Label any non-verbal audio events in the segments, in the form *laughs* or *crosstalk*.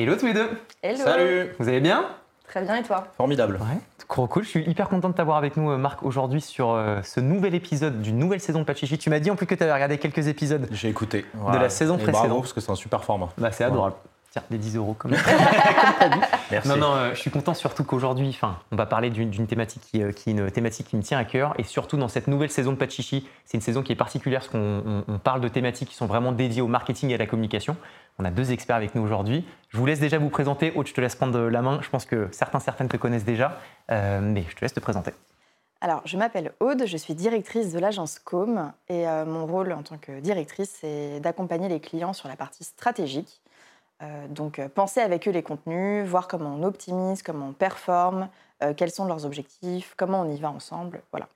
Hello tous les deux Hello Salut Vous allez bien? Très bien et toi? Formidable. Ouais, trop cool. Je suis hyper content de t'avoir avec nous, euh, Marc, aujourd'hui sur euh, ce nouvel épisode d'une nouvelle saison de Pachichi. Tu m'as dit en plus que tu avais regardé quelques épisodes. J'ai écouté. De la saison Et précédente. Bravo, parce que c'est un super format. Bah, c'est adorable. Tiens, des 10 euros comme, *laughs* comme dit. Merci. Non, non, euh, je suis content surtout qu'aujourd'hui, enfin, on va parler d'une thématique qui, euh, qui est une thématique qui me tient à cœur. Et surtout dans cette nouvelle saison de Pachichi, c'est une saison qui est particulière parce qu'on on- on parle de thématiques qui sont vraiment dédiées au marketing et à la communication. On a deux experts avec nous aujourd'hui. Je vous laisse déjà vous présenter. Aude, je te laisse prendre la main. Je pense que certains, certaines te connaissent déjà. Euh, mais je te laisse te présenter. Alors, je m'appelle Aude, je suis directrice de l'agence Com et euh, mon rôle en tant que directrice, c'est d'accompagner les clients sur la partie stratégique. Euh, donc, penser avec eux les contenus, voir comment on optimise, comment on performe, quels sont leurs objectifs, comment on y va ensemble. Voilà.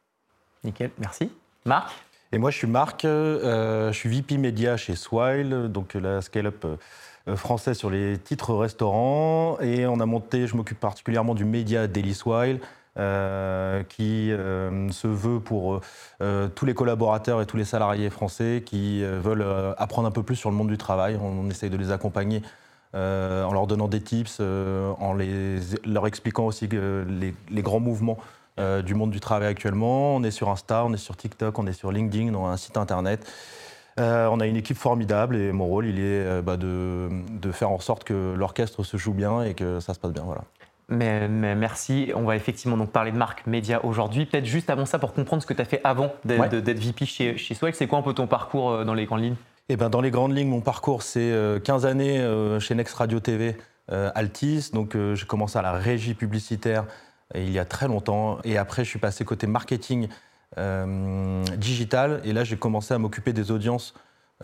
Nickel, merci. Marc Et moi, je suis Marc, euh, je suis VP Média chez Swile, donc la scale-up euh, française sur les titres restaurants. Et on a monté, je m'occupe particulièrement du média Daily Swile, euh, qui se veut pour tous les collaborateurs et tous les salariés français qui veulent apprendre un peu plus sur le monde du travail. On, essaye de les accompagner en leur donnant des tips, en les, leur expliquant aussi les grands mouvements euh, du monde du travail actuellement. On est sur Insta, on est sur TikTok, on est sur LinkedIn, on a un site internet. Euh, on a une équipe formidable et mon rôle, il est euh, bah, de, de faire en sorte que l'orchestre se joue bien et que ça se passe bien. Voilà. Mais, mais merci. On va effectivement donc parler de marque média aujourd'hui. Peut-être juste avant ça, pour comprendre ce que tu as fait avant d'être Ouais. VP chez, chez Swag, c'est quoi un peu ton parcours dans les grandes lignes? Eh ben, dans les grandes lignes, mon parcours, c'est euh, 15 années chez Next Radio TV Altis. Donc, j'ai commencé à la régie publicitaire il y a très longtemps. Et après, je suis passé côté marketing euh, digital. Et là, j'ai commencé à m'occuper des audiences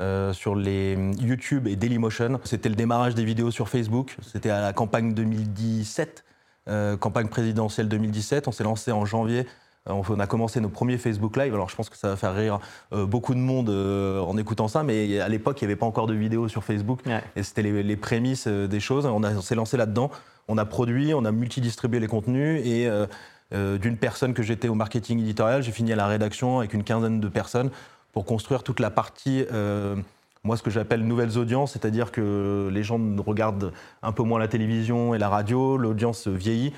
euh, sur les YouTube et Dailymotion. C'était le démarrage des vidéos sur Facebook. C'était à la campagne 2017, euh, campagne présidentielle 2017. On s'est lancé en janvier. On a commencé nos premiers Facebook Live. Alors, je pense que ça va faire rire beaucoup de monde en écoutant ça, mais à l'époque, il n'y avait pas encore de vidéos sur Facebook. Ouais. Et c'était les, les prémices des choses. On, on s'est lancé là-dedans. On a produit, on a multidistribué les contenus. Et euh, euh, d'une personne que j'étais au marketing éditorial, j'ai fini à la rédaction avec une quinzaine de personnes pour construire toute la partie, euh, moi, ce que j'appelle nouvelles audiences, c'est-à-dire que les gens regardent un peu moins la télévision et la radio, l'audience vieillit.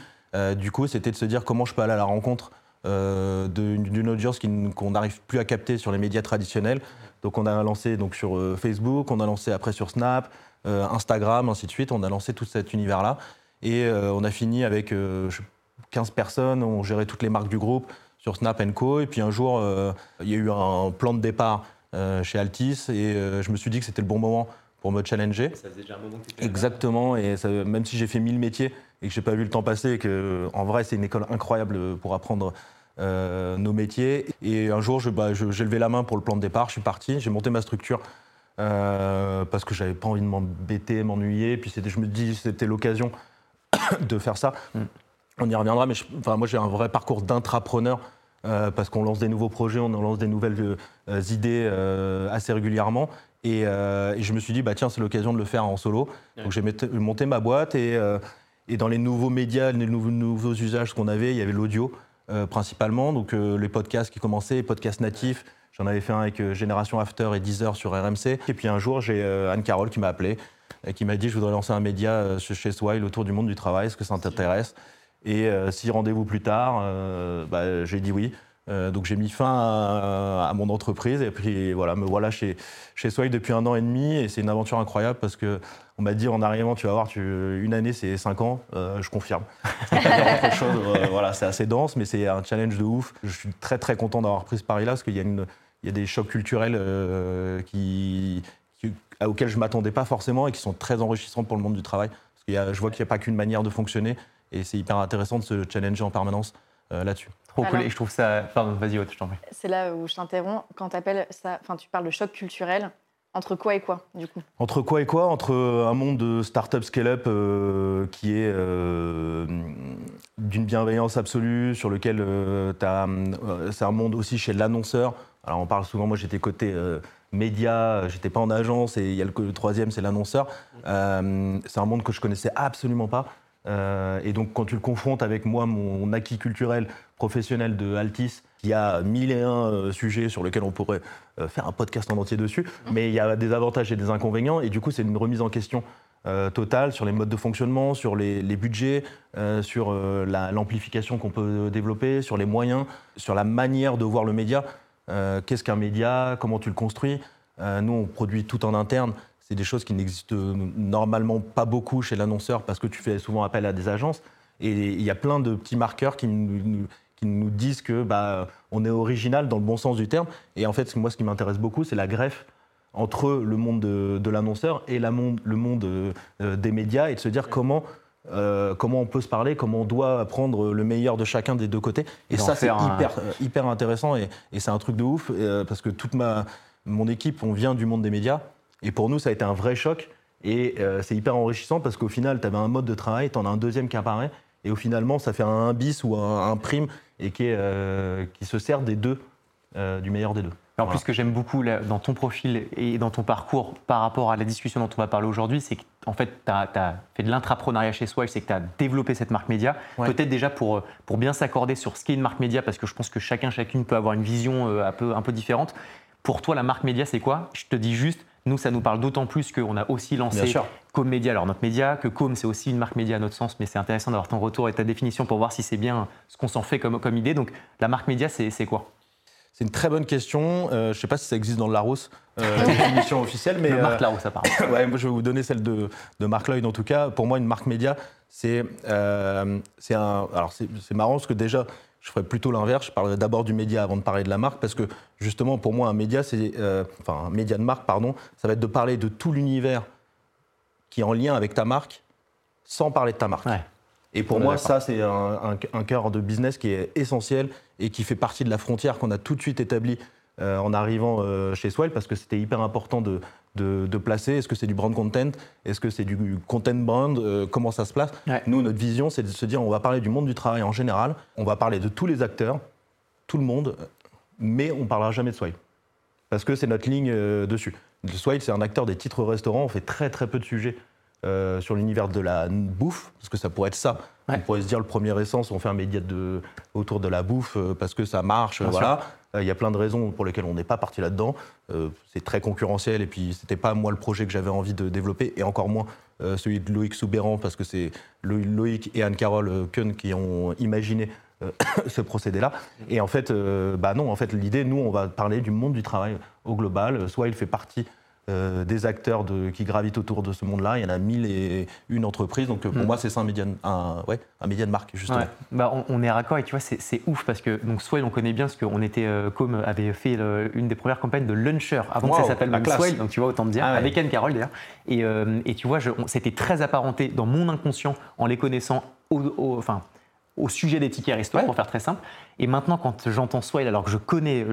Du coup, c'était de se dire comment je peux aller à la rencontre d'une audience qu'on n'arrive plus à capter sur les médias traditionnels. Donc on a lancé donc, sur Facebook, on a lancé après sur Snap, Instagram, ainsi de suite. On a lancé tout cet univers-là. Et euh, on a fini avec euh, je- 15 personnes, on gérait toutes les marques du groupe sur Snap Co. Et puis un jour, euh, il y a eu un plan de départ euh, chez Altis et euh, je me suis dit que c'était le bon moment pour me challenger. Ça faisait déjà un moment que Exactement, et ça- même si j'ai fait 1000 métiers et que j'ai pas vu le temps passer, et que en vrai c'est une école incroyable pour apprendre euh, nos métiers. Et un jour, bah, j'ai levé la main pour le plan de départ, je suis parti, j'ai monté ma structure euh, parce que j'avais pas envie de m'embêter, m'ennuyer. Puis je me dis c'était l'occasion *coughs* de faire ça. Mm. On y reviendra, mais je- enfin, moi j'ai un vrai parcours d'intrapreneur. euh, parce qu'on lance des nouveaux projets, on lance des nouvelles euh, idées euh, assez régulièrement. Et, et je me suis dit, bah, tiens, c'est l'occasion de le faire en solo. Ouais. Donc j'ai monté ma boîte et, et dans les nouveaux médias, les nouveaux, nouveaux usages qu'on avait, il y avait l'audio principalement. Donc les podcasts qui commençaient, les podcasts natifs. J'en avais fait un avec Génération After et Deezer sur RMC. Et puis un jour, j'ai euh, Anne Carole qui m'a appelé qui m'a dit, je voudrais lancer un média euh, chez Swile autour du monde du travail. Est-ce que ça t'intéresse? Et euh, si rendez-vous plus tard, euh, bah, j'ai dit oui. Euh, donc j'ai mis fin à, à mon entreprise et puis voilà, me voilà chez, chez Swile depuis un an et demi et c'est une aventure incroyable parce que on m'a dit en arrivant, tu vas voir, tu, une année c'est cinq ans, Euh, je confirme. *laughs* Autre chose, euh, voilà, c'est assez dense mais c'est un challenge de ouf. Je suis très très content d'avoir pris ce pari-là parce qu'il y, a une- il y a des chocs culturels euh, qui, auxquels je m'attendais pas forcément et qui sont très enrichissants pour le monde du travail. Parce qu'il y a- je vois qu'il n'y a pas qu'une manière de fonctionner et c'est hyper intéressant de se challenger en permanence euh, là-dessus. Trop cool. Et je trouve ça. Pardon, vas-y, je t'en prie. C'est là où je t'interromps. Quand appelles ça, enfin, tu parles de choc culturel. Entre quoi et quoi, du coup? Entre quoi et quoi? Entre un monde de start-up scale-up euh, qui est euh, d'une bienveillance absolue, sur lequel euh, euh, c'est un monde aussi chez l'annonceur. Alors on parle souvent, moi j'étais côté euh, média, j'étais pas en agence, et il y a le, le troisième, c'est l'annonceur. Euh, c'est un monde que je connaissais absolument pas. Euh, et donc quand tu le confrontes avec moi, mon acquis culturel professionnel de Altis, qui a mille et un euh, sujets sur lesquels on pourrait euh, faire un podcast en entier dessus, mais il y a des avantages et des inconvénients, et du coup c'est une remise en question euh, totale sur les modes de fonctionnement, sur les, budgets, euh, sur euh, l'amplification qu'on peut développer, sur les moyens, sur la manière de voir le média. Qu'est-ce qu'un média? Comment tu le construis? Nous, on produit tout en interne. C'est des choses qui n'existent normalement pas beaucoup chez l'annonceur parce que tu fais souvent appel à des agences. Et il y a plein de petits marqueurs qui nous, qui nous disent que bah, on est original dans le bon sens du terme. Et en fait, moi, ce qui m'intéresse beaucoup, c'est la greffe entre le monde de, l'annonceur et la monde, le monde euh, des médias et de se dire comment, euh, comment on peut se parler, comment on doit prendre le meilleur de chacun des deux côtés. Et, ça, c'est hyper, euh, hyper intéressant et, c'est un truc de ouf parce que toute ma, mon équipe, on vient du monde des médias et pour nous, ça a été un vrai choc. Et c'est hyper enrichissant parce qu'au final, tu avais un mode de travail, tu en as un deuxième qui apparaît, et au finalement, ça fait un bis ou un, prime et qui, qui se sert des deux, du meilleur des deux. En plus, ce que j'aime beaucoup dans ton profil et dans ton parcours par rapport à la discussion dont on va parler aujourd'hui, c'est qu'en fait, tu as, fait de l'intrapreneuriat chez Swile, c'est que tu as développé cette marque média. Peut-être déjà pour, pour bien s'accorder sur ce qu'est une marque média, parce que je pense que chacun, chacune peut avoir une vision euh, un peu, un peu différente. Pour toi, la marque média, c'est quoi? Je te dis juste, nous, ça nous parle d'autant plus qu'on a aussi lancé Com Média, alors notre média, que Com, c'est aussi une marque média à notre sens, mais c'est intéressant d'avoir ton retour et ta définition pour voir si c'est bien ce qu'on s'en fait comme, comme idée. Donc, la marque média, c'est quoi? C'est une très bonne question. Euh, je ne sais pas si ça existe dans le Larousse, euh, *laughs* définition officielle. Mais, Marc euh, Larousse, ça parle. *laughs* ouais, moi, je vais vous donner celle de, de Marc Lloyd, en tout cas. Pour moi, une marque média, c'est euh, un. Alors, c'est marrant parce que déjà, je ferais plutôt l'inverse. Je parlerai d'abord du média avant de parler de la marque, parce que justement, pour moi, un média, c'est. enfin, un média de marque, pardon, ça va être de parler de tout l'univers qui est en lien avec ta marque sans parler de ta marque. Ouais. Et pour moi, ça, c'est un, un, cœur de business qui est essentiel et qui fait partie de la frontière qu'on a tout de suite établie euh, en arrivant euh, chez Swell, parce que c'était hyper important de, de, placer. Est-ce que c'est du brand content? Est-ce que c'est du content brand? Euh, Comment ça se place? Nous, notre vision, c'est de se dire on va parler du monde du travail en général, on va parler de tous les acteurs, tout le monde, mais on ne parlera jamais de Swile. Parce que c'est notre ligne dessus. Swile, c'est un acteur des titres restaurants, on fait très très peu de sujets euh, sur l'univers de la bouffe, parce que ça pourrait être ça. On pourrait se dire le premier essence, on fait un média de, autour de la bouffe euh, parce que ça marche. voilà. Euh, il y a plein de raisons pour lesquelles on n'est pas parti là-dedans. c'est très concurrentiel et puis c'était pas moi le projet que j'avais envie de développer et encore moins celui de Loïc Soubéran parce que c'est Loïc et Anne-Carole Kuhn qui ont imaginé *coughs* ce procédé-là. Et en fait, bah non, en fait, l'idée, nous, on va parler du monde du travail au global. Soit il fait partie euh, des acteurs qui gravitent autour de ce monde-là. Il y en a mille et une entreprises. Donc pour hmm. moi, c'est ça un média, un, ouais, un média de marque, justement. Bah, on, est raccord et tu vois, c'est ouf parce que donc Swell, on connaît bien parce qu'on était, euh, comme avait fait une des premières campagnes de Launcher avant que ça s'appelle même Swell. Donc tu vois, autant te dire, ah avec Anne Carole d'ailleurs. Et, euh, et, tu vois, c'était très apparenté dans mon inconscient en les connaissant au, enfin, au sujet des tickets resto, pour faire très simple. Et maintenant, quand j'entends Swell, alors que je connais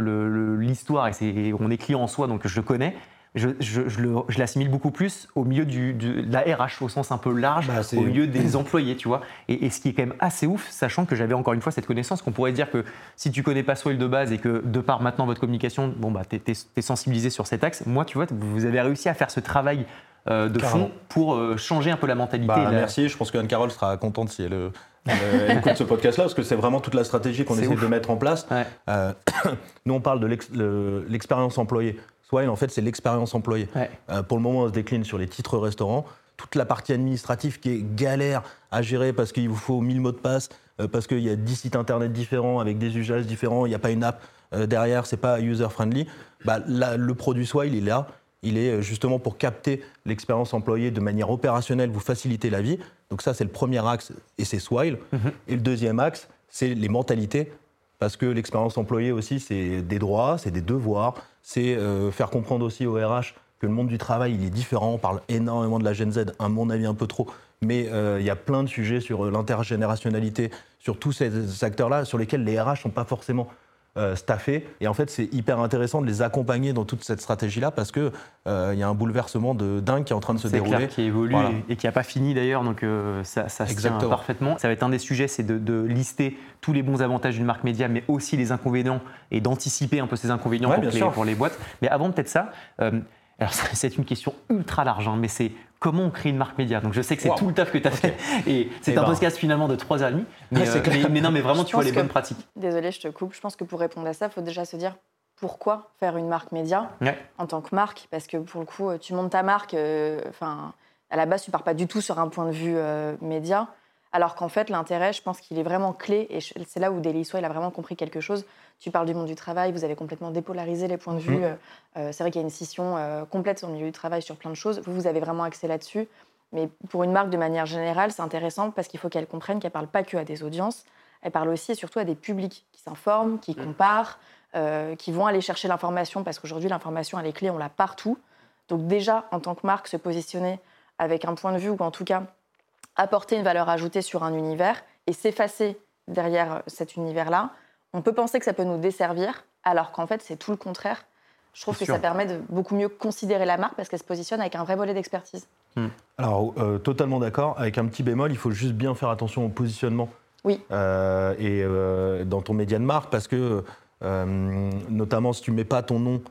l'histoire et on est client en soi, donc je le connais, je, je, l'assimile beaucoup plus au milieu du, de la RH au sens un peu large, bah, au milieu des employés, tu vois. Et, ce qui est quand même assez ouf, sachant que j'avais encore une fois cette connaissance, qu'on pourrait dire que si tu connais pas Swell de base et que de par maintenant votre communication, bon bah t'es es, sensibilisé sur cet axe, moi tu vois, vous avez réussi à faire ce travail euh, de fond pour euh, changer un peu la mentalité. Bah, merci, je pense que Anne-Carole sera contente si elle, euh, *laughs* écoute ce podcast-là, parce que c'est vraiment toute la stratégie qu'on essaie de mettre en place. *coughs* nous, on parle de l'expérience employée. Swile, en fait, c'est l'expérience employée. Euh, pour le moment, on se décline sur les titres restaurants. Toute la partie administrative qui est galère à gérer parce qu'il vous faut 1000 mots de passe, euh, parce qu'il y a 10 sites internet différents avec des usages différents, il n'y a pas une app euh, derrière, c'est pas user-friendly. Bah, le produit Swile, il est là. Il est justement pour capter l'expérience employée de manière opérationnelle, vous faciliter la vie. Donc ça, c'est le premier axe et c'est Swile. Mhm. Et le deuxième axe, c'est les mentalités. Parce que l'expérience employée aussi, c'est des droits, c'est des devoirs, c'est euh, faire comprendre aussi au RH que le monde du travail, il est différent. On parle énormément de la Gen Z, à mon avis un peu trop, mais euh, il y a plein de sujets sur euh, l'intergénérationnalité, sur tous ces acteurs-là, sur lesquels les RH ne sont pas forcément euh, staffés. Et en fait, c'est hyper intéressant de les accompagner dans toute cette stratégie-là parce qu'il euh, il y a un bouleversement de dingue qui est en train de se dérouler. Clair, qui évolue et, qui n'a pas fini d'ailleurs, donc euh, ça, ça se tient parfaitement. Ça va être un des sujets, c'est de, lister tous les bons avantages d'une marque média, mais aussi les inconvénients et d'anticiper un peu ces inconvénients pour, les, pour, les, boîtes. Mais avant peut-être ça, alors *laughs* c'est une question ultra large, hein, mais c'est comment on crée une marque média? Donc je sais que c'est tout le taf que tu as fait et c'est eh un ben. podcast finalement de 3 heures et demie. Euh, mais, non, mais vraiment, tu vois les bonnes pratiques. Désolée, je te coupe. Je pense que pour répondre à ça, il faut déjà se dire pourquoi faire une marque média en tant que marque Parce que pour le coup, tu montes ta marque, euh, enfin. À la base, tu pars pas du tout sur un point de vue euh, média, alors qu'en fait, l'intérêt, je pense qu'il est vraiment clé, et c'est là où Daily Soil a vraiment compris quelque chose. Tu parles du monde du travail, vous avez complètement dépolarisé les points de vue. Mmh. Euh, c'est vrai qu'il y a une scission complète sur le milieu du travail sur plein de choses. Vous, vous avez vraiment accès là-dessus. Mais pour une marque, de manière générale, c'est intéressant parce qu'il faut qu'elle comprenne qu'elle parle pas que à des audiences, elle parle aussi et surtout à des publics qui s'informent, qui mmh. comparent, euh, qui vont aller chercher l'information parce qu'aujourd'hui, l'information, elle est clé, on l'a partout. Donc déjà, en tant que marque, se positionner avec un point de vue ou en tout cas apporter une valeur ajoutée sur un univers et s'effacer derrière cet univers-là, on peut penser que ça peut nous desservir, alors qu'en fait, c'est tout le contraire. Je trouve que ça permet de beaucoup mieux considérer la marque parce qu'elle se positionne avec un vrai volet d'expertise. Hmm. Alors, euh, totalement d'accord. Avec un petit bémol, il faut juste bien faire attention au positionnement. Oui. Euh, et dans ton média de marque, parce que euh, notamment si tu mets pas ton nom.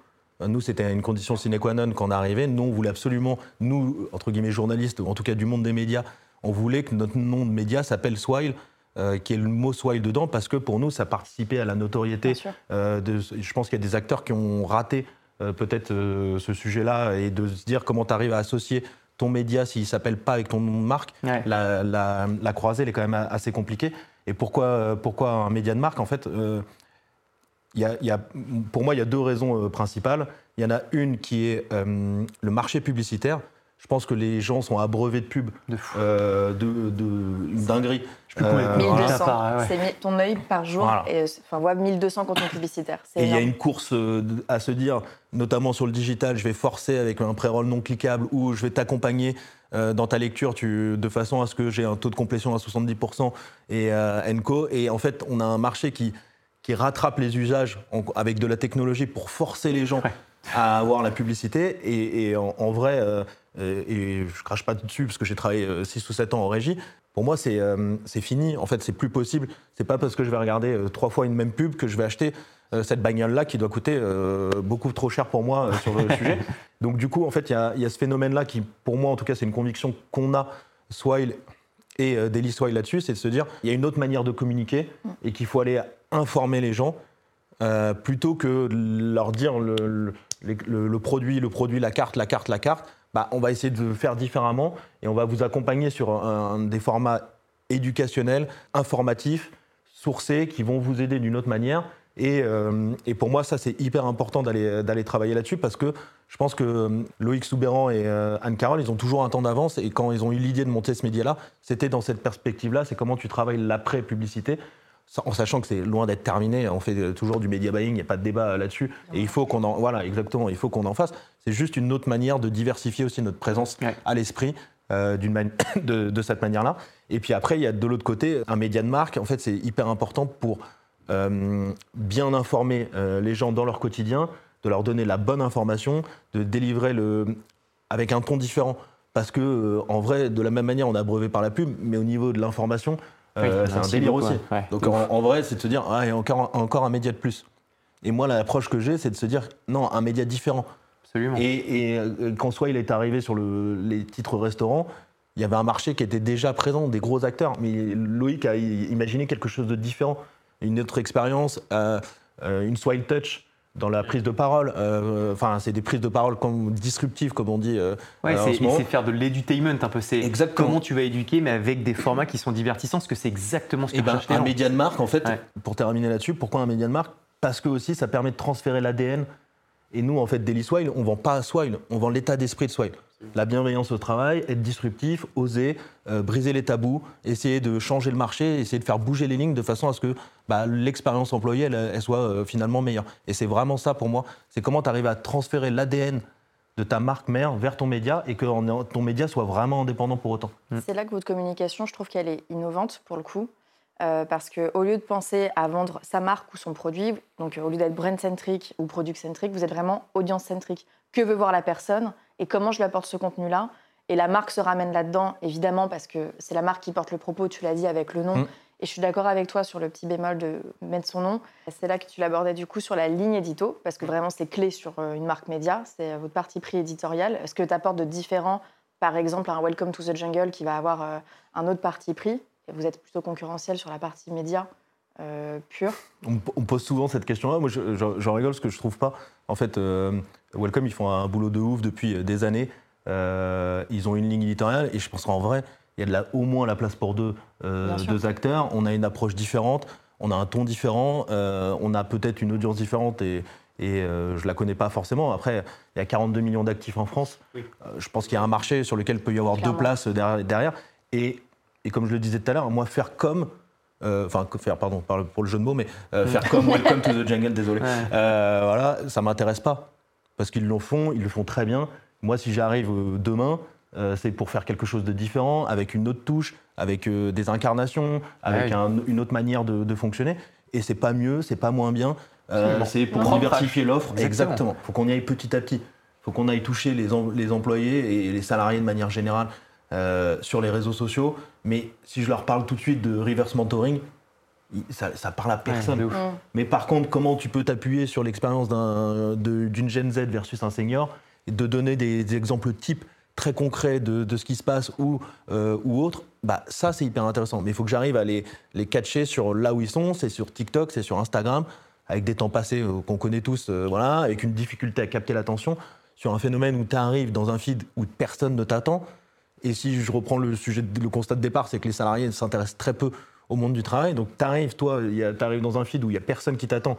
Euh, nous, c'était une condition sine qua non quand on arrivait. Nous, on voulait absolument, nous, entre guillemets, journalistes, ou en tout cas du monde des médias, on voulait que notre nom de média s'appelle Swile. Euh, qui est le mot Swile dedans, parce que pour nous, ça participait à la notoriété. de, je pense qu'il y a des acteurs qui ont raté peut-être ce sujet-là, et de se dire comment tu arrives à associer ton média s'il ne s'appelle pas avec ton nom de marque. La, la, croisée, elle est quand même assez compliquée. Et pourquoi, pourquoi un média de marque En fait, y a, pour moi, il y a deux raisons euh, principales. Il y en a une qui est euh, le marché publicitaire. Je pense que les gens sont abreuvés de pubs, de, euh, de, une dinguerie. Euh, 1200, c'est ton œil par jour, et, enfin, voit 1200 contenus publicitaires. Et il y a une course à se dire, notamment sur le digital, je vais forcer avec un pré-roll non cliquable ou je vais t'accompagner dans ta lecture tu, de façon à ce que j'ai un taux de complétion à 70% et Enco. Et en fait, on a un marché qui, qui rattrape les usages avec de la technologie pour forcer les gens à avoir la publicité. Et, en, vrai, euh, et je crache pas dessus parce que j'ai travaillé 6 euh, ou 7 ans en régie, pour moi, euh, c'est fini. En fait, c'est plus possible. C'est pas parce que je vais regarder trois fois une même pub que je vais acheter cette bagnole-là qui doit coûter beaucoup trop cher pour moi sur le *laughs* sujet. Donc, du coup, en fait, il y, y, a ce phénomène-là qui, pour moi, en tout cas, c'est une conviction qu'on a, Swile et Daily Swile là-dessus, c'est de se dire il y a une autre manière de communiquer et qu'il faut aller informer les gens euh, plutôt que leur dire le, le, produit, le produit, la carte, la carte, la carte. Bah, on va essayer de faire différemment et on va vous accompagner sur un, des formats éducationnels, informatifs, sourcés, qui vont vous aider d'une autre manière. Et, euh, et, pour moi, ça, c'est hyper important d'aller travailler là-dessus parce que je pense que euh, Loïc Soubéran et Anne-Carole, ils ont toujours un temps d'avance. Et quand ils ont eu l'idée de monter ce média-là, c'était dans cette perspective-là. C'est comment tu travailles l'après-publicité en sachant que c'est loin d'être terminé, on fait toujours du media buying, il n'y a pas de débat là-dessus, et il faut qu'on en, voilà, exactement, il faut qu'on en fasse. C'est juste une autre manière de diversifier aussi notre présence à l'esprit euh, *coughs* de, de, cette manière-là. Et puis après, il y a de l'autre côté un média de marque. En fait, c'est hyper important pour euh, bien informer euh, les gens dans leur quotidien, de leur donner la bonne information, de délivrer le avec un ton différent. Parce que, en vrai, de la même manière, on a brevé par la pub, mais au niveau de l'information, euh, c'est un délire aussi. Donc en, vrai, c'est de se dire, ah, il y a encore, encore un média de plus. Et moi, l'approche que j'ai, c'est de se dire, non, un média différent. Absolument. Et, et euh, quand soit il est arrivé sur le, les titres restaurants, il y avait un marché qui était déjà présent, des gros acteurs. Mais Loïc a imaginé quelque chose de différent, une autre expérience, euh, une Swile Touch dans la prise de parole. Euh, enfin, c'est des prises de parole comme disruptives, comme on dit. Euh, ouais, c'est faire de l'edutainment un peu. C'est comment tu vas éduquer, mais avec des formats qui sont divertissants, parce que c'est exactement ce que Et eh ben, Un média de marque, en fait, pour terminer là-dessus, pourquoi un média de marque Parce que aussi, ça permet de transférer l'ADN. Et nous, en fait, Daily Swile, on vend pas Swile, on vend l'état d'esprit de Swile la bienveillance au travail, être disruptif, oser, euh, briser les tabous, essayer de changer le marché, essayer de faire bouger les lignes de façon à ce que bah, l'expérience employée, elle, soit euh, finalement meilleure. Et c'est vraiment ça pour moi. C'est comment tu arrives à transférer l'ADN de ta marque mère vers ton média et que ton média soit vraiment indépendant pour autant. C'est là que votre communication, je trouve qu'elle est innovante pour le coup. Euh, parce qu'au lieu de penser à vendre sa marque ou son produit, donc au lieu d'être brand-centric ou product-centric, vous êtes vraiment audience-centric. Que veut voir la personne et comment je lui apporte ce contenu-là? Et la marque se ramène là-dedans, évidemment, parce que c'est la marque qui porte le propos, tu l'as dit avec le nom. Mm. Et je suis d'accord avec toi sur le petit bémol de mettre son nom. C'est là que tu l'abordais du coup sur la ligne édito, parce que vraiment c'est clé sur euh, une marque média, c'est euh, votre parti pris éditorial. Ce que tu apportes de différent, par exemple un Welcome to the Jungle qui va avoir euh, un autre parti pris, vous êtes plutôt concurrentiel sur la partie média pure on, pose souvent cette question-là. Moi, j'en rigole parce que je trouve pas. En fait, Welcome, ils font un boulot de ouf depuis des années. Euh, ils ont une ligne éditoriale et je pense qu'en vrai, il y a de la, au moins la place pour deux, euh, acteurs. On a une approche différente, on a un ton différent, euh, on a peut-être une audience différente et, et euh, je la connais pas forcément. Après, il y a 42 millions d'actifs en France. Oui. Euh, je pense qu'il y a un marché sur lequel il peut y avoir Clairement. deux places derrière. derrière. Et, et comme je le disais tout à l'heure, moi, faire comme. euh, Enfin, faire, pardon, pour le jeu de mots, mais euh, faire *laughs* comme Welcome to the Jungle, désolé. Ouais. Euh, voilà, ça m'intéresse pas. Parce qu'ils le font, ils le font très bien. Moi, si j'arrive euh, demain, c'est pour faire quelque chose de différent, avec une autre touche, avec des incarnations, avec Ouais. un- une autre manière de, de fonctionner. Et c'est pas mieux, c'est pas moins bien. C'est pour diversifier l'offre. Exactement. Exactement. faut qu'on y aille petit à petit. faut qu'on aille toucher les, em- les employés et les salariés de manière générale euh, sur les réseaux sociaux. Mais si je leur parle tout de suite de reverse mentoring, ça, ça parle à personne. Mais par contre, comment tu peux t'appuyer sur l'expérience d'une Gen Z versus un senior et de donner des, des exemples types très concrets de, de ce qui se passe ou, euh, ou autre, bah, ça c'est hyper intéressant. Mais il faut que j'arrive à les, les catcher sur là où ils sont, c'est sur TikTok, c'est sur Instagram, avec des temps passés euh, qu'on connaît tous, euh, voilà, avec une difficulté à capter l'attention, sur un phénomène où tu arrives dans un feed où personne ne t'attend. Et si je reprends le sujet, le constat de départ, c'est que les salariés s'intéressent très peu au monde du travail. Donc tu arrives, toi, tu arrives dans un feed où il n'y a personne qui t'attend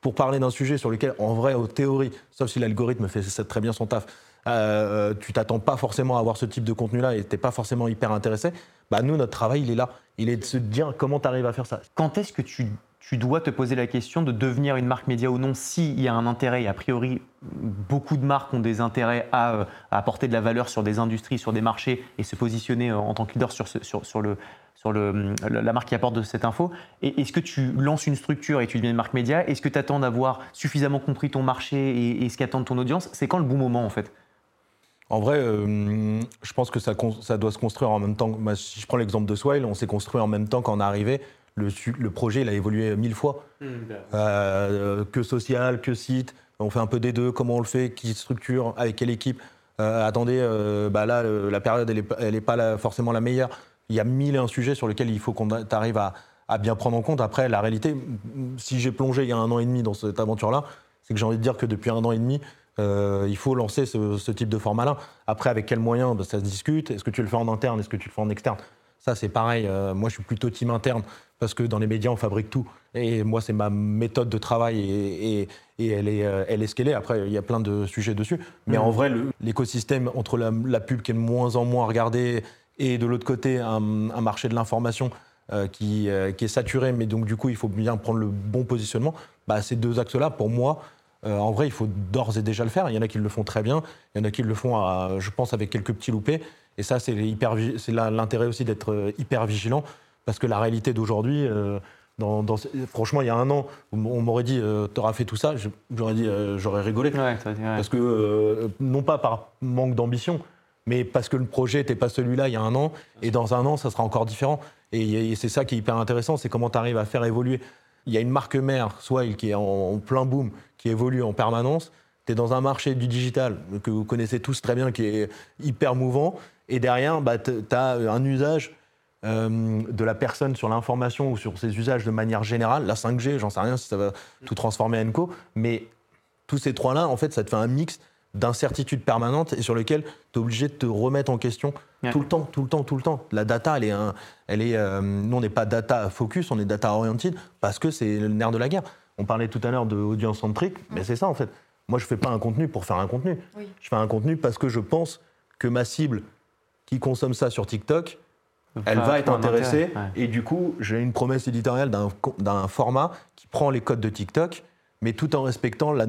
pour parler d'un sujet sur lequel, en vrai, en théorie, sauf si l'algorithme fait très bien son taf, euh, tu t'attends pas forcément à avoir ce type de contenu-là et t'es pas forcément hyper intéressé. Bah nous, notre travail, il est là. Il est de se dire comment tu arrives à faire ça? Quand est-ce que tu, tu dois te poser la question de devenir une marque média ou non s'il y a un intérêt Et a priori, beaucoup de marques ont des intérêts à, euh, apporter de la valeur sur des industries, sur des marchés et se positionner euh, en tant que leader sur, le, sur le, la marque qui apporte de cette info. Et est-ce que tu lances une structure et tu deviens une marque média? Est-ce que tu attends d'avoir suffisamment compris ton marché et, ce qu'attend ton audience? C'est quand le bon moment en fait? En vrai, euh, je pense que ça, ça doit se construire en même temps. Moi, si je prends l'exemple de Swile, on s'est construit en même temps qu'en arrivée. Le, projet, il a évolué mille fois. Euh, que social, que site. On fait un peu des deux. Comment on le fait? Qui structure? Avec quelle équipe? Euh, Attendez, euh, bah là, la période, elle n'est pas, la- forcément la meilleure. Il y a mille et un sujets sur lesquels il faut qu'on a- t'arrives à, à bien prendre en compte. Après, la réalité, si j'ai plongé il y a un an et demi dans cette aventure-là, c'est que j'ai envie de dire que depuis un an et demi, euh, il faut lancer ce, ce type de format-là. Après, avec quels moyens? Bah, Ça se discute. Est-ce que tu le fais en interne? Est-ce que tu le fais en externe? Ça, c'est pareil. Euh, moi, je suis plutôt team interne parce que dans les médias, on fabrique tout. Et moi, c'est ma méthode de travail et, et- et elle, est, euh, elle est ce qu'elle est. Après, il y a plein de sujets dessus. Mais en vrai, le- l'écosystème entre la, la pub qui est de moins en moins regardée et de l'autre côté, un, un marché de l'information euh, qui, euh, qui est saturé, mais donc du coup, il faut bien prendre le bon positionnement. Bah, ces deux axes-là, pour moi, euh, en vrai, il faut d'ores et déjà le faire. Il y en a qui le font très bien, il y en a qui le font, à- je pense, avec quelques petits loupés. Et ça, c'est l'intérêt aussi d'être hyper vigilant, parce que la réalité d'aujourd'hui, euh, dans, dans- franchement, il y a un an, on m'aurait dit, euh, t'auras fait tout ça, j'aurais dit, euh, j'aurais rigolé. Parce que, euh, non pas par manque d'ambition, mais parce que le projet n'était pas celui-là il y a un an, et dans un an, ça sera encore différent. Et, et c'est ça qui est hyper intéressant, c'est comment tu arrives à faire évoluer. Il y a une marque mère, Swile, qui est en, en plein boom, qui évolue en permanence. Tu es dans un marché du digital que vous connaissez tous très bien, qui est hyper mouvant. Et derrière, bah, tu as un usage euh, de la personne sur l'information ou sur ses usages de manière générale. La 5G, j'en sais rien si ça va tout transformer en co, mais tous ces trois-là, en fait, ça te fait un mix d'incertitudes permanentes et sur lequel tu es obligé de te remettre en question Ouais. tout le temps, tout le temps, tout le temps. La data, elle est, un- elle est euh, nous, on n'est pas data focus, on est data oriented parce que c'est le nerf de la guerre. On parlait tout à l'heure de audience centrique, mais c'est ça en fait. Moi, je fais pas un contenu pour faire un contenu. Oui. Je fais un contenu parce que je pense que ma cible qui consomme ça sur TikTok, elle va être intéressée. intérêt, ouais. Et du coup, j'ai une promesse éditoriale d'un format qui prend les codes de TikTok, mais tout en respectant la,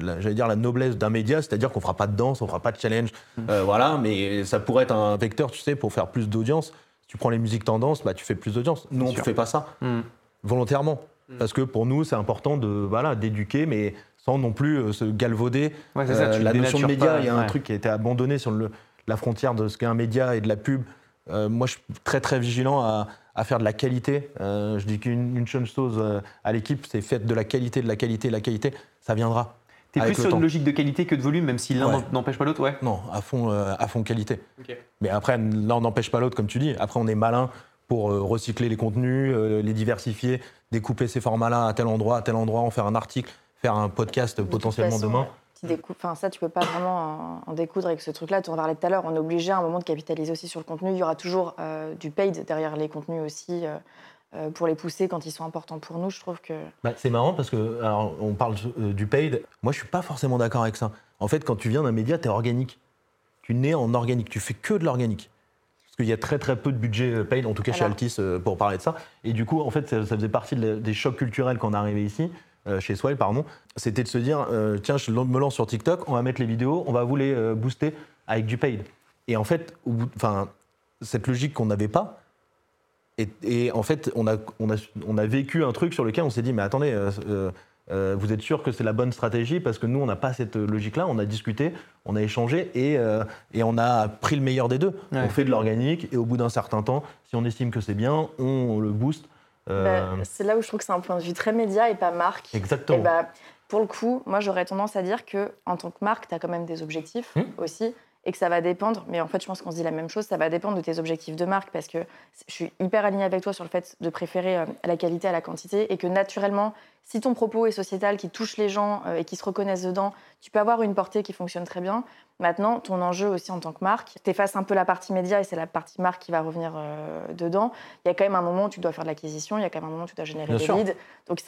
la- j'allais dire la noblesse d'un média, c'est-à-dire qu'on fera pas de danse, on fera pas de challenge, Mm. euh, voilà. Mais ça pourrait être un vecteur, tu sais, pour faire plus d'audience. Si tu prends les musiques tendances, bah, tu fais plus d'audience. Nous, on ne fait pas ça Hmm. volontairement, parce que pour nous, c'est important de voilà d'éduquer, mais sans non plus euh, se galvauder. Ouais, c'est ça, tu la notion de média, il y a un ouais. truc qui a été abandonné sur le- la frontière de ce qu'est un média et de la pub. Euh, moi, je suis très très vigilant à, à faire de la qualité. Euh, je dis qu'une une seule chose euh, à l'équipe, c'est faites de la qualité, de la qualité, de la qualité. Ça viendra. T'es Avec plus sur une logique de qualité que de volume, même si l'un Ouais. n'empêche pas l'autre, ouais. Non, à fond, euh, à fond qualité. Mais après, l'un n'empêche pas l'autre, comme tu dis. Après, on est malin pour euh, recycler les contenus, euh, les diversifier, découper ces formats-là à tel endroit, à tel endroit, en faire un article, faire un podcast potentiellement façon, demain. ouais. Qui. Enfin, ça, tu peux pas vraiment en, en découdre avec ce truc-là. Tu en parlais tout à l'heure. On est obligé à un moment de capitaliser aussi sur le contenu. Il y aura toujours euh, du paid derrière les contenus aussi euh, euh, pour les pousser quand ils sont importants pour nous. Je trouve que. Bah, c'est marrant parce que alors, on parle du paid. Moi, je suis pas forcément d'accord avec ça. En fait, quand tu viens d'un média, tu es organique. Tu nais en organique. Tu fais que de l'organique. Parce qu'il y a très très peu de budget paid, en tout cas chez. Altis, pour parler de ça. Et du coup, en fait, ça, ça faisait partie des chocs culturels quand on est arrivé ici, euh, chez Swile, pardon. C'était de se dire, euh, tiens, je me lance sur TikTok, on va mettre les vidéos, on va vous les euh, booster avec du paid. Et en fait, enfin, cette logique qu'on n'avait pas, et, et en fait, on a, on, a, on a vécu un truc sur lequel on s'est dit, mais attendez, vous êtes sûr que c'est la bonne stratégie Parce que nous, on n'a pas cette logique-là. On a discuté, on a échangé et, et on a pris le meilleur des deux. Ouais. On fait de l'organique et au bout d'un certain temps, si on estime que c'est bien, on, le booste. Euh, Bah, c'est là où je trouve que c'est un point de vue très média et pas marque. exactement. Et bah, pour le coup, moi, j'aurais tendance à dire que en tant que marque, tu as quand même des objectifs Hmm. aussi et que ça va dépendre. Mais en fait, je pense qu'on se dit la même chose. Ça va dépendre de tes objectifs de marque parce que je suis hyper alignée avec toi sur le fait de préférer euh, la qualité à la quantité et que naturellement, si ton propos est sociétal, qui touche les gens euh, et qui se reconnaissent dedans, tu peux avoir une portée qui fonctionne très bien. Maintenant, ton enjeu aussi en tant que marque, tu effaces un peu la partie média et c'est la partie marque qui va revenir euh, dedans. Il y a quand même un moment où tu dois faire de l'acquisition, il y a quand même un moment où tu dois générer des leads. Donc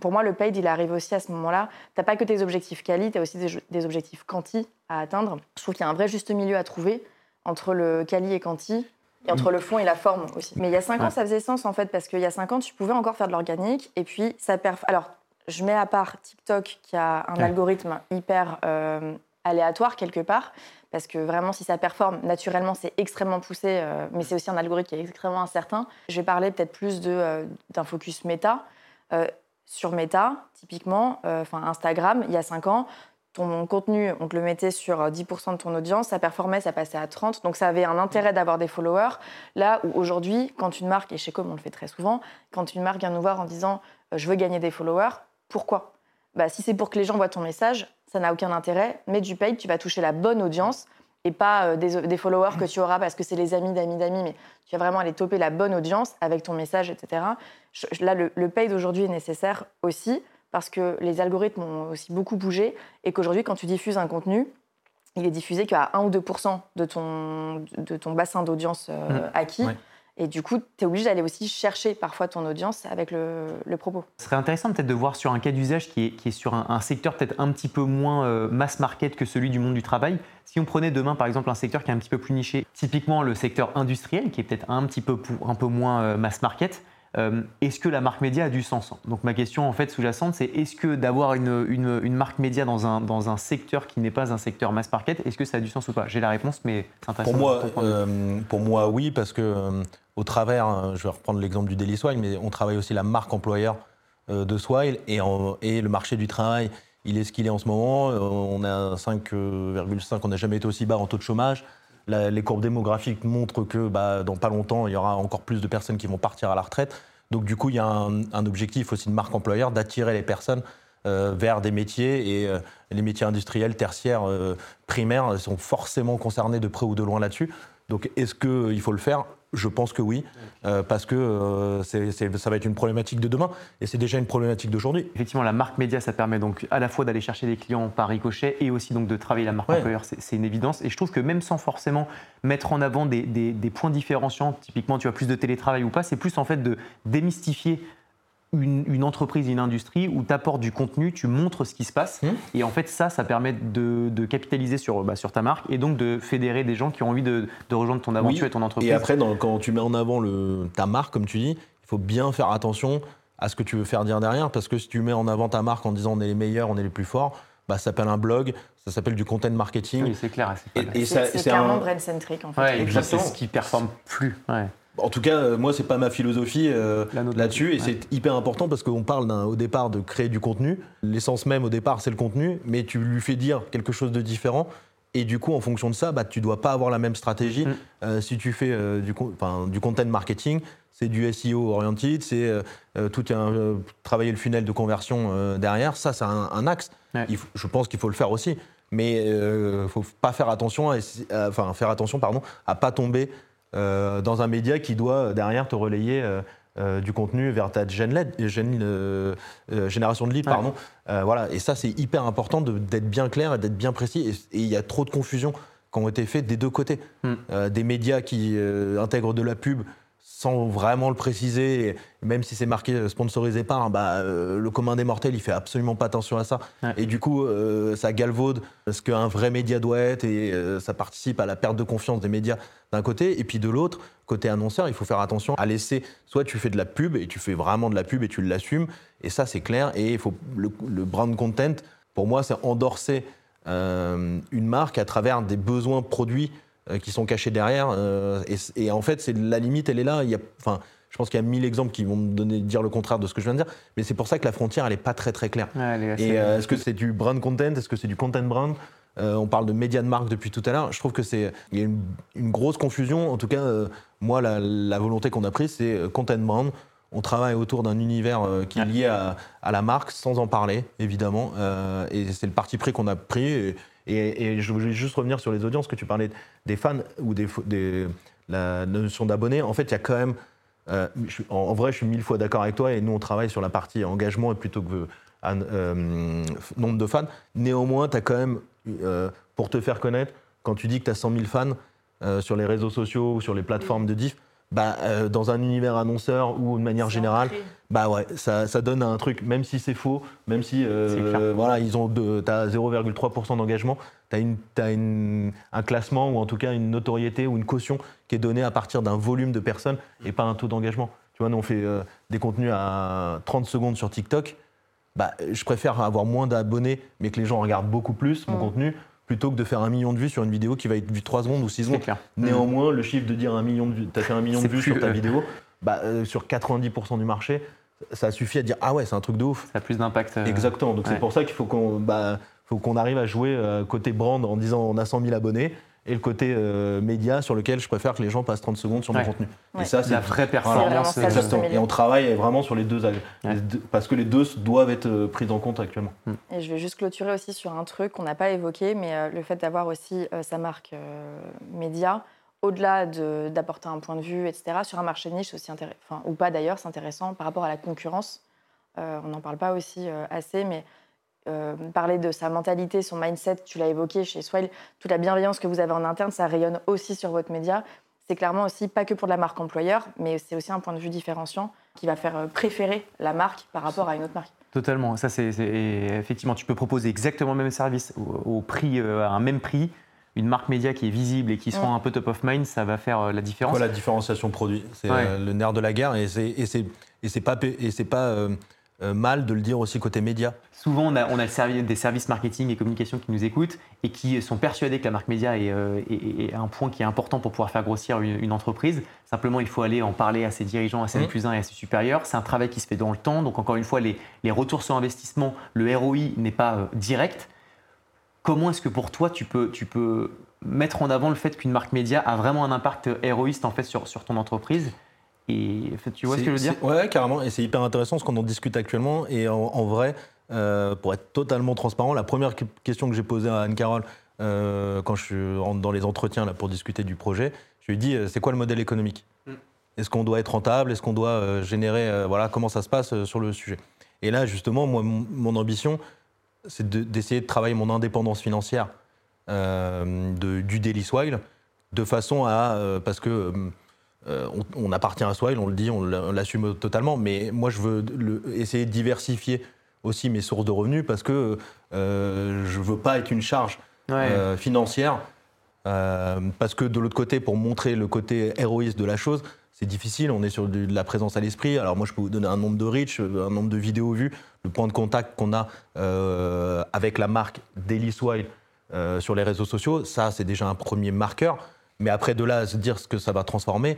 pour moi, le paid, il arrive aussi à ce moment-là. Tu n'as pas que tes objectifs quali, tu as aussi des, des objectifs quanti à atteindre. Je trouve qu'il y a un vrai juste milieu à trouver entre le quali et quanti. Et entre le fond et la forme aussi. Mais il y a cinq ans, Ouais. ça faisait sens en fait, parce qu'il y a cinq ans, tu pouvais encore faire de l'organique. Et puis, ça perf... Alors, je mets à part TikTok, qui a un Ouais. algorithme hyper euh, aléatoire quelque part. Parce que vraiment, si ça performe, naturellement, c'est extrêmement poussé, euh, mais c'est aussi un algorithme qui est extrêmement incertain. Je vais parler peut-être plus de, euh, d'un focus méta. Sur méta, typiquement, enfin Instagram, il y a 5 ans, ton contenu, on te le mettait sur euh, 10% de ton audience, ça performait, ça passait à 30%, donc ça avait un intérêt d'avoir des followers. Là où aujourd'hui, quand une marque, et chez Com on le fait très souvent, quand une marque vient nous voir en disant euh, je veux gagner des followers, pourquoi? Bah, Si c'est pour que les gens voient ton message, ça n'a aucun intérêt, mais du paid, tu vas toucher la bonne audience et pas euh, des, des followers que tu auras parce que c'est les amis d'amis d'amis, mais tu vas vraiment aller toper la bonne audience avec ton message, etc. Là, le, le paid aujourd'hui est nécessaire aussi parce que les algorithmes ont aussi beaucoup bougé et qu'aujourd'hui, quand tu diffuses un contenu, il est diffusé qu'à 1 ou 2 de ton, de ton bassin d'audience euh, Mm. acquis. Et du coup, tu es obligé d'aller aussi chercher parfois ton audience avec le, le propos. Ce serait intéressant peut-être de voir sur un cas d'usage qui est, qui est sur un, un secteur peut-être un petit peu moins euh, mass market que celui du monde du travail. Si on prenait demain par exemple un secteur qui est un petit peu plus niché, typiquement le secteur industriel qui est peut-être un petit peu, un peu moins euh, mass market, euh, est-ce que la marque média a du sens Donc ma question en fait sous-jacente c'est est-ce que d'avoir une, une- une marque média dans un, dans un secteur qui n'est pas un secteur mass market, est-ce que ça a du sens ou pas? J'ai la réponse mais c'est intéressant. Pour moi, euh, pour moi, oui, parce que euh, au travers, euh, je vais reprendre l'exemple du Daily Swile, mais on travaille aussi la marque employeur de Swile et, en- et le marché du travail, il est ce qu'il est en ce moment. On a 5,5, on n'a jamais été aussi bas en taux de chômage. Les courbes démographiques montrent que bah, dans pas longtemps, il y aura encore plus de personnes qui vont partir à la retraite. Donc du coup, il y a un, un objectif aussi de marque employeur d'attirer les personnes euh, vers des métiers et euh, les métiers industriels, tertiaires, euh, primaires sont forcément concernés de près ou de loin là-dessus. Donc est-ce qu'il faut le faire? Je pense que oui, euh, parce que euh, ça va être une problématique de demain et c'est déjà une problématique d'aujourd'hui. Effectivement, la marque média, ça permet donc à la fois d'aller chercher des clients par ricochet et aussi donc de travailler la marque Ouais. employeur. C'est c'est une évidence. Et je trouve que même sans forcément mettre en avant des, des- des points différenciants, typiquement tu as plus de télétravail ou pas, c'est plus en fait de démystifier une, une entreprise, une industrie où tu apportes du contenu, tu montres ce qui se passe. Mmh. Et en fait, ça, ça permet de, de capitaliser sur, bah, sur ta marque et donc de fédérer des gens qui ont envie de, de rejoindre ton aventure Oui. et ton entreprise. Et après, dans- quand tu mets en avant le, ta marque, comme tu dis, il faut bien faire attention à ce que tu veux faire dire derrière, parce que si tu mets en avant ta marque en disant on est les meilleurs, on est les plus forts, bah, ça s'appelle un blog, ça s'appelle du content marketing. Oui, c'est clair. c'est clairement un- brand-centric en fait. Ouais, et c'est ce qui performe plus. Ouais. En tout cas, euh, moi, c'est pas ma philosophie euh, là-dessus, et ouais. c'est hyper important parce qu'on parle au départ de créer du contenu. L'essence même au départ, c'est le contenu, mais tu lui fais dire quelque chose de différent. Et du coup, en fonction de ça, bah, tu dois pas avoir la même stratégie. Mm. Euh, si tu fais euh, du, content marketing, c'est du SEO oriented, c'est tout un, travailler le funnel de conversion derrière. Ça, c'est un, un axe. Ouais. Il faut- je pense qu'il faut le faire aussi, mais il faut pas faire attention, à, essa- à- enfin faire attention, pardon, à pas tomber euh, dans un média qui doit euh, derrière te relayer euh, du contenu vers ta génération de lead. Pardon. voilà. Et ça, c'est hyper important d'être bien clair et d'être bien précis. Et il y a trop de confusion qui ont été faites des deux côtés. Hmm. des médias qui intègrent de la pub sans vraiment le préciser, même si c'est marqué sponsorisé par, bah, euh, le commun des mortels, il fait absolument pas attention à ça. Et du coup, euh, ça galvaude ce qu'un vrai média doit être et euh, ça participe à la perte de confiance des médias d'un côté. Et puis de l'autre, côté annonceur, il faut faire attention à laisser, soit tu fais de la pub et tu fais vraiment de la pub et tu l'assumes, et ça c'est clair. Et il faut le, le, brand content, pour moi, c'est endorser une marque à travers des besoins produits euh, qui sont cachés derrière. Euh, et, en fait, c'est la limite, elle est là. Il y a, enfin, je pense qu'il y a mille exemples qui vont me donner, dire le contraire de ce que je viens de dire, mais c'est pour ça que la frontière, elle n'est pas très très claire. et euh, est-ce que c'est du brand content? Est-ce que c'est du content brand? On parle de médias de marque depuis tout à l'heure. Je trouve que c'est il y a une, grosse confusion. En tout cas, moi, la, volonté qu'on a prise, c'est content brand. On travaille autour d'un univers qui est lié à, à, la marque, sans en parler, évidemment. et c'est le parti pris qu'on a pris. Et, je voulais juste revenir sur les audiences, que tu parlais des fans ou des, la notion d'abonnés. En fait, il y a quand même. Euh, en, vrai, je suis mille fois d'accord avec toi et nous, on travaille sur la partie engagement plutôt que euh, nombre de fans. Néanmoins, tu as quand même, euh, pour te faire connaître, quand tu dis que tu as 100 000 fans sur les réseaux sociaux ou sur les plateformes de diff, bah, euh, dans un univers annonceur ou de manière générale, bah ouais, ça, ça, donne un truc, même si c'est faux, même si euh, voilà, ils ont as 0,3% d'engagement, tu as, as un classement ou en tout cas une notoriété ou une caution qui est donnée à partir d'un volume de personnes et pas un taux d'engagement. Tu vois, nous on fait euh, des contenus à 30 secondes sur TikTok. Bah, je préfère avoir moins d'abonnés, mais que les gens regardent beaucoup plus mon mm. contenu, plutôt que de faire un million de vues sur une vidéo qui va être vue 3 secondes ou 6 secondes. Néanmoins, le chiffre de dire un million de vues, tu as fait un million de vues sur ta vidéo, bah, euh, sur 90% du marché, ça suffit à dire ah ouais, c'est un truc de ouf. Ça a plus d'impact. Euh, Exactement. Donc c'est pour ça qu'il faut qu'on bah, faut qu'on arrive à jouer euh, côté brand en disant on a 100 000 abonnés et le côté euh, média sur lequel je préfère que les gens passent 30 secondes sur mon contenu. Et ça, c'est la vraie performance. Et on travaille vraiment sur les deux, parce que les deux doivent être euh, pris en compte actuellement. Mm. Et je vais juste clôturer aussi sur un truc qu'on n'a pas évoqué, mais euh, le fait d'avoir aussi sa marque média, au-delà d'apporter un point de vue, etc., sur un marché niche aussi intéressant, ou pas d'ailleurs, c'est intéressant par rapport à la concurrence. on n'en parle pas aussi assez, mais euh, parler de sa mentalité, son mindset, tu l'as évoqué chez Swile, toute la bienveillance que vous avez en interne, ça rayonne aussi sur votre média. C'est clairement aussi pas que pour de la marque employeur, mais c'est aussi un point de vue différenciant qui va faire euh, préférer la marque par rapport à une autre marque. Totalement. Ça, c'est effectivement, tu peux proposer exactement le même service au, prix, euh, à un même prix. Une marque média qui est visible et qui soit un peu top of mind, ça va faire la différence. la différenciation produit, c'est le nerf de la guerre et c'est pas, et c'est pas euh, mal de le dire aussi côté média Souvent, on a, on a des services marketing et communication qui nous écoutent et qui sont persuadés que la marque média est, euh, un point qui est important pour pouvoir faire grossir une, entreprise. Simplement, il faut aller en parler à ses dirigeants, à ses mmh. plus 1 et à ses supérieurs. C'est un travail qui se fait dans le temps. Donc, encore une fois, les, retours sur investissement, le ROI n'est pas euh, direct. Comment est-ce que pour toi, tu peux, tu peux mettre en avant le fait qu'une marque média a vraiment un impact héroïste en fait, sur, sur ton entreprise? Et tu vois ce que je veux dire? Ouais, carrément. Et c'est hyper intéressant ce qu'on en discute actuellement. Et en, vrai, euh, pour être totalement transparent, la première question que j'ai posée à Anne-Carole euh, quand je suis dans les entretiens là, pour discuter du projet, je lui ai dit euh, c'est quoi le modèle économique? Mm. Est-ce qu'on doit être rentable? Est-ce qu'on doit générer Voilà, comment ça se passe sur le sujet? Et là, justement, moi, mon, ambition, c'est d'essayer de, travailler mon indépendance financière de, du Daily Swile de façon à. parce que euh, on, appartient à soi, on le dit, on l'assume totalement. Mais moi, je veux essayer de diversifier aussi mes sources de revenus parce que euh, je ne veux pas être une charge euh, financière. parce que de l'autre côté, pour montrer le côté héroïste de la chose, c'est difficile. On est sur de, la présence à l'esprit. Alors moi, je peux vous donner un nombre de reach, un nombre de vidéos vues, le point de contact qu'on a avec la marque Daily Swile sur les réseaux sociaux. Ça, c'est déjà un premier marqueur. Mais après, de là à se dire ce que ça va transformer,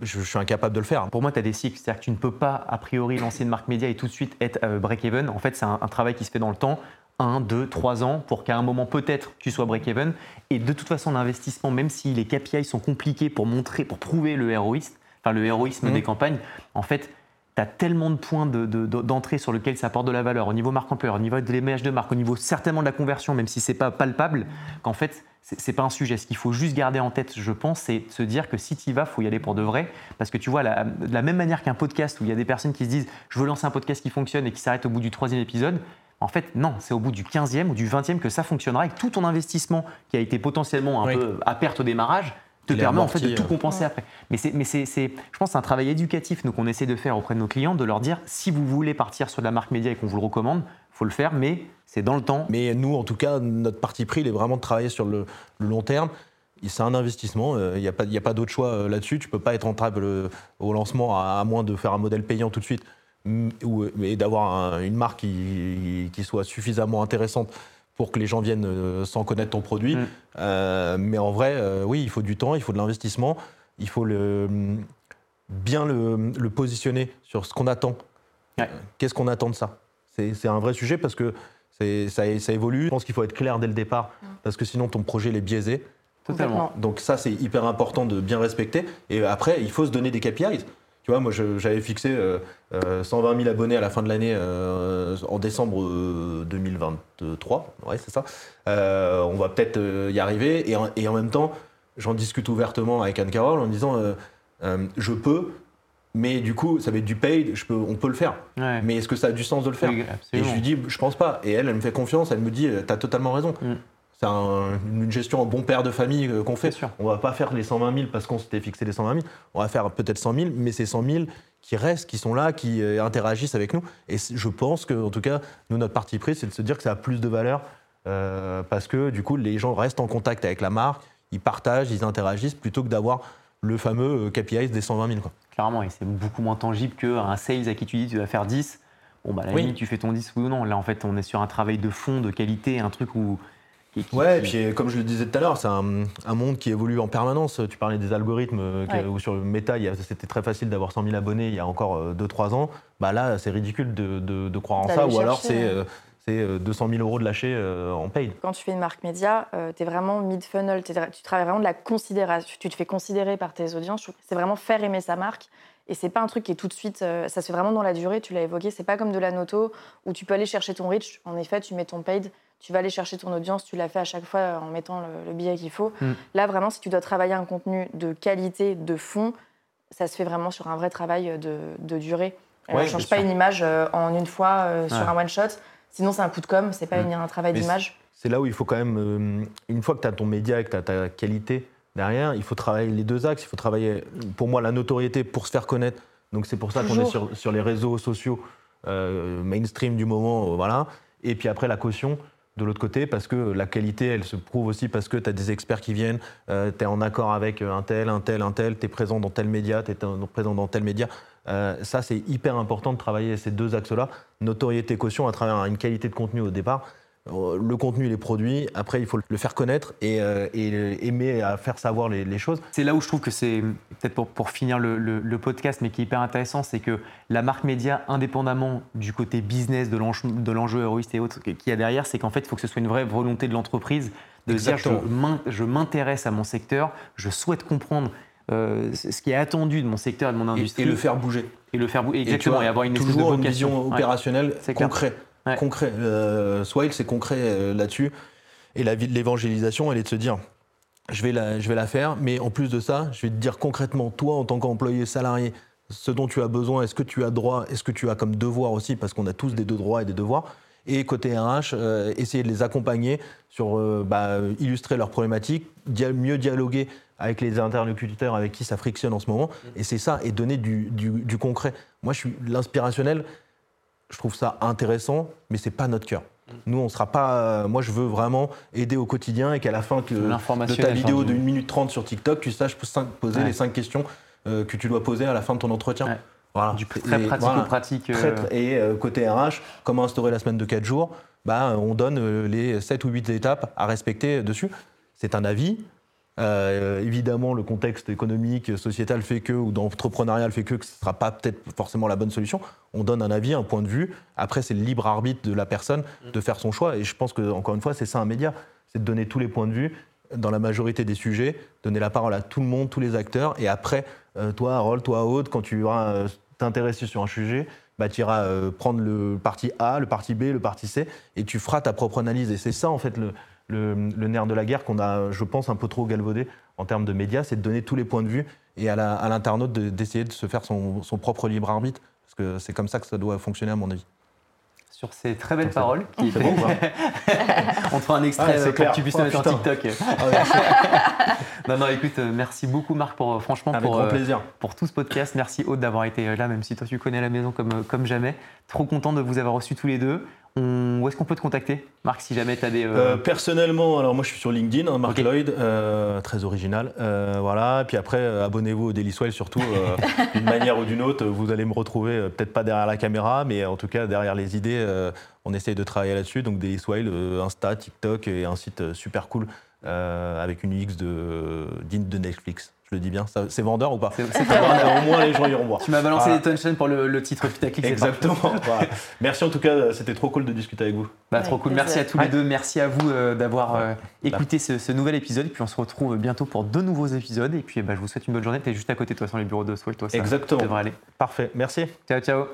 je, suis incapable de le faire. Pour moi, tu as des cycles. C'est-à-dire que tu ne peux pas, a priori, lancer une marque média et tout de suite être euh, break-even. En fait, c'est un, travail qui se fait dans le temps. Un, deux, trois ans pour qu'à un moment, peut-être, tu sois break-even. Et de toute façon, l'investissement, même si les KPI sont compliqués pour montrer, pour prouver le héroïsme, enfin le héroïsme mmh. des campagnes, en fait, tu as tellement de points d'entrée de, sur lesquels ça apporte de la valeur, au niveau marque employeur, au niveau de l'image de marque, au niveau certainement de la conversion, même si c'est pas palpable, qu'en fait, c'est pas un sujet. Ce qu'il faut juste garder en tête, je pense, c'est se dire que si tu y vas, faut y aller pour de vrai. Parce que tu vois, la, de la même manière qu'un podcast où il y a des personnes qui se disent je veux lancer un podcast qui fonctionne et qui s'arrête au bout du troisième épisode, en fait, non, c'est au bout du 15e ou du 20e que ça fonctionnera et que tout ton investissement qui a été potentiellement un peu à perte au démarrage te permet en fait de tout euh. compenser après. Mais, c'est, mais c'est, je pense c'est un travail éducatif nous qu'on essaie de faire auprès de nos clients, de leur dire si vous voulez partir sur de la marque média et qu'on vous le recommande, faut le faire, mais c'est dans le temps. Mais nous, en tout cas, notre parti pris, il est vraiment de travailler sur le, long terme. C'est un investissement, euh, il n'y a pas, pas d'autre choix euh, là-dessus. Tu ne peux pas être rentable au lancement à, moins de faire un modèle payant tout de suite et d'avoir une marque qui, qui, soit suffisamment intéressante pour que les gens viennent euh, sans connaître ton produit. Mm. Euh, mais en vrai, euh, oui, il faut du temps, il faut de l'investissement, il faut le, bien le, positionner sur ce qu'on attend. Qu'est-ce qu'on attend de ça? C'est un vrai sujet parce que ça, ça, évolue. Je pense qu'il faut être clair dès le départ parce que sinon ton projet est biaisé. Totalement. Donc ça, c'est hyper important de bien respecter. Et après, il faut se donner des KPIs. Tu vois, moi, j'avais fixé 120 euh, 000 euh, abonnés à la fin de l'année euh, en décembre 2023. Ouais, c'est ça. on va peut-être y arriver. Et en, même temps, j'en discute ouvertement avec Anne Carole en disant je peux, mais du coup, ça va être du paid, je peux, on peut le faire. Mais est-ce que ça a du sens de le faire Et je lui dis, je pense pas. Et elle, elle me fait confiance, elle me dit, tu as totalement raison. Mm c'est une gestion en bon père de famille euh, qu'on fait. On va pas faire les 120 000 parce qu'on s'était fixé les 120 000. On va faire peut-être 100 000, mais c'est 100 000 qui restent, qui sont là, qui euh, interagissent avec nous. Et je pense que, en tout cas, nous, notre parti pris, c'est de se dire que ça a plus de valeur euh, parce que, du coup, les gens restent en contact avec la marque, ils partagent, ils interagissent, plutôt que d'avoir le fameux KPI des 120 000. Quoi. Clairement, et c'est beaucoup moins tangible qu'un sales à qui tu dis tu vas faire 10. Bon, bah, la oui. tu fais ton 10 ou non. Là, en fait, on est sur un travail de fond, de qualité, un truc où ouais, et puis comme je le disais tout à l'heure, c'est un, monde qui évolue en permanence. Tu parlais des algorithmes, euh, où sur le Meta, c'était très facile d'avoir 100 000 abonnés il y a encore 2-3 euh, ans. Bah là, c'est ridicule de, croire en ça, ou alors c'est. 200 000 euh, euros de lâcher en paid. Quand tu fais une marque média, tu es vraiment mid-funnel, tu travailles vraiment de la considération, tu te fais considérer par tes audiences. C'est vraiment faire aimer sa marque. Et c'est pas un truc qui est tout de suite, ça se fait vraiment dans la durée, tu l'as évoqué, c'est pas comme de la noto où tu peux aller chercher ton reach, en effet, tu mets ton paid, tu vas aller chercher ton audience, tu l'as fait à chaque fois en mettant le, billet qu'il faut. Mm. Là, vraiment, si tu dois travailler un contenu de qualité, de fond, ça se fait vraiment sur un vrai travail de, durée. Euh, on ne change pas une image euh, en une fois euh, sur un one-shot. Sinon, c'est un coup de com', c'est pas mm. un travail d'image. C'est là où il faut quand même, une fois que tu as ton média et que tu as ta qualité derrière, il faut travailler les deux axes. Il faut travailler, pour moi, la notoriété pour se faire connaître. Donc c'est pour ça qu'on est sur, sur, les réseaux sociaux mainstream du moment. voilà. Et puis après, la caution de l'autre côté, parce que la qualité, elle se prouve aussi parce que tu as des experts qui viennent, euh, tu es en accord avec un tel, un tel, un tel, tu es présent dans tel média, tu es présent dans tel média. Euh, ça, c'est hyper important de travailler ces deux axes-là, notoriété, caution, à travers une qualité de contenu au départ, euh, le contenu, les produits. Après, il faut le faire connaître et, euh, aimer à faire savoir les, choses. C'est là où je trouve que c'est, peut-être pour, finir le, podcast, mais qui est hyper intéressant, c'est que la marque média, indépendamment du côté business, de l'enjeu héroïste et autres qu'il y a derrière, c'est qu'en fait, il faut que ce soit une vraie volonté de l'entreprise de dire je m'intéresse à mon secteur, je souhaite comprendre euh, ce qui est attendu de mon secteur et de mon industrie. Et, le faire bouger. Et le faire bouger, exactement, et, avoir une toujours une vision opérationnelle concrète concret. Euh, Swile, c'est concret euh, là-dessus. Et l'évangélisation, elle est de se dire, je vais, la, je vais la faire, mais en plus de ça, je vais te dire concrètement, toi, en tant qu'employé salarié, ce dont tu as besoin, est-ce que tu as droit, est-ce que tu as comme devoir aussi, parce qu'on a tous des deux droits et des devoirs. Et côté RH, euh, essayer de les accompagner sur bah, illustrer leurs problématiques, mieux dialoguer avec les interlocuteurs avec qui ça frictionne en ce moment. Et c'est ça, et donner du, du, du concret. Moi, je suis l'inspirationnel je trouve ça intéressant, mais c'est pas notre cœur. Nous, on sera pas. Euh, moi, je veux vraiment aider au quotidien et qu'à la fin de ta vidéo de 1 minute 30 sur TikTok, tu saches poser les 5 questions euh, que tu dois poser à la fin de ton entretien. Voilà. Du très pratico-pratique. Euh. Et côté RH, comment instaurer la semaine de 4 jours? Bah, On donne les 7 ou 8 étapes à respecter dessus. C'est un avis, euh, évidemment, le contexte économique, sociétal fait que, ou d'entrepreneurial fait que, que ce ne sera pas peut-être forcément la bonne solution. On donne un avis, un point de vue. Après, c'est le libre arbitre de la personne de faire son choix. Et je pense que, encore une fois, c'est ça un média. C'est de donner tous les points de vue dans la majorité des sujets, donner la parole à tout le monde, tous les acteurs. Et après, euh, toi, Harold, toi, Aude, quand tu euh, t'intéresser sur un sujet, bah, tu iras prendre le parti A, le parti B, le parti C, et tu feras ta propre analyse. Et c'est ça, en fait, le, le, le nerf de la guerre qu'on a, je pense, un peu trop galvaudé en termes de médias, c'est de donner tous les points de vue et à l'internaute de- d'essayer de se faire son, son propre libre arbitre. Parce que c'est comme ça que ça doit fonctionner, à mon avis. Sur ces très belles paroles, qui bon *laughs* on te fera un extrait Ah, euh, pour clair. que tu puisses Oh, mettre sur putain. TikTok. *laughs* Non, non, écoute, euh, merci beaucoup Marc pour euh, franchement Avec pour, grand euh, plaisir. pour tout ce podcast. Merci Aude d'avoir été là, même si toi tu connais la maison comme, comme jamais. Trop content de vous avoir reçus tous les deux. On- Où est-ce qu'on peut te contacter, Marc, si jamais tu as des. euh, Euh, personnellement, alors moi je suis sur LinkedIn, hein, Marc. Lloyd, euh, très original. Voilà. Puis après, abonnez-vous au Daily Swell surtout. *laughs* D'une manière ou d'une autre, vous allez me retrouver peut-être pas derrière la caméra, mais en tout cas derrière les idées. on essaye de travailler là-dessus. Donc Daily Swell, Insta, TikTok et un site super cool euh, avec une UX de, digne de Netflix. Je le dis bien. C'est vendeur ou pas c'est- bien. Au moins les gens iront voir. Tu m'as balancé Voilà. les punchlines pour le, le titre putaclic. Exactement. *laughs* Voilà. Merci en tout cas, c'était trop cool de discuter avec vous. Bah, trop cool. Merci à tous les deux. Merci à vous euh, d'avoir euh, écouté ce, ce nouvel épisode. Et puis on se retrouve bientôt pour deux nouveaux épisodes. Et puis bah, je vous souhaite une bonne journée. Tu es juste à côté de toi sur les bureaux de Swell. Toi, ça Exactement. devrait aller. Parfait. Merci. Ciao, ciao.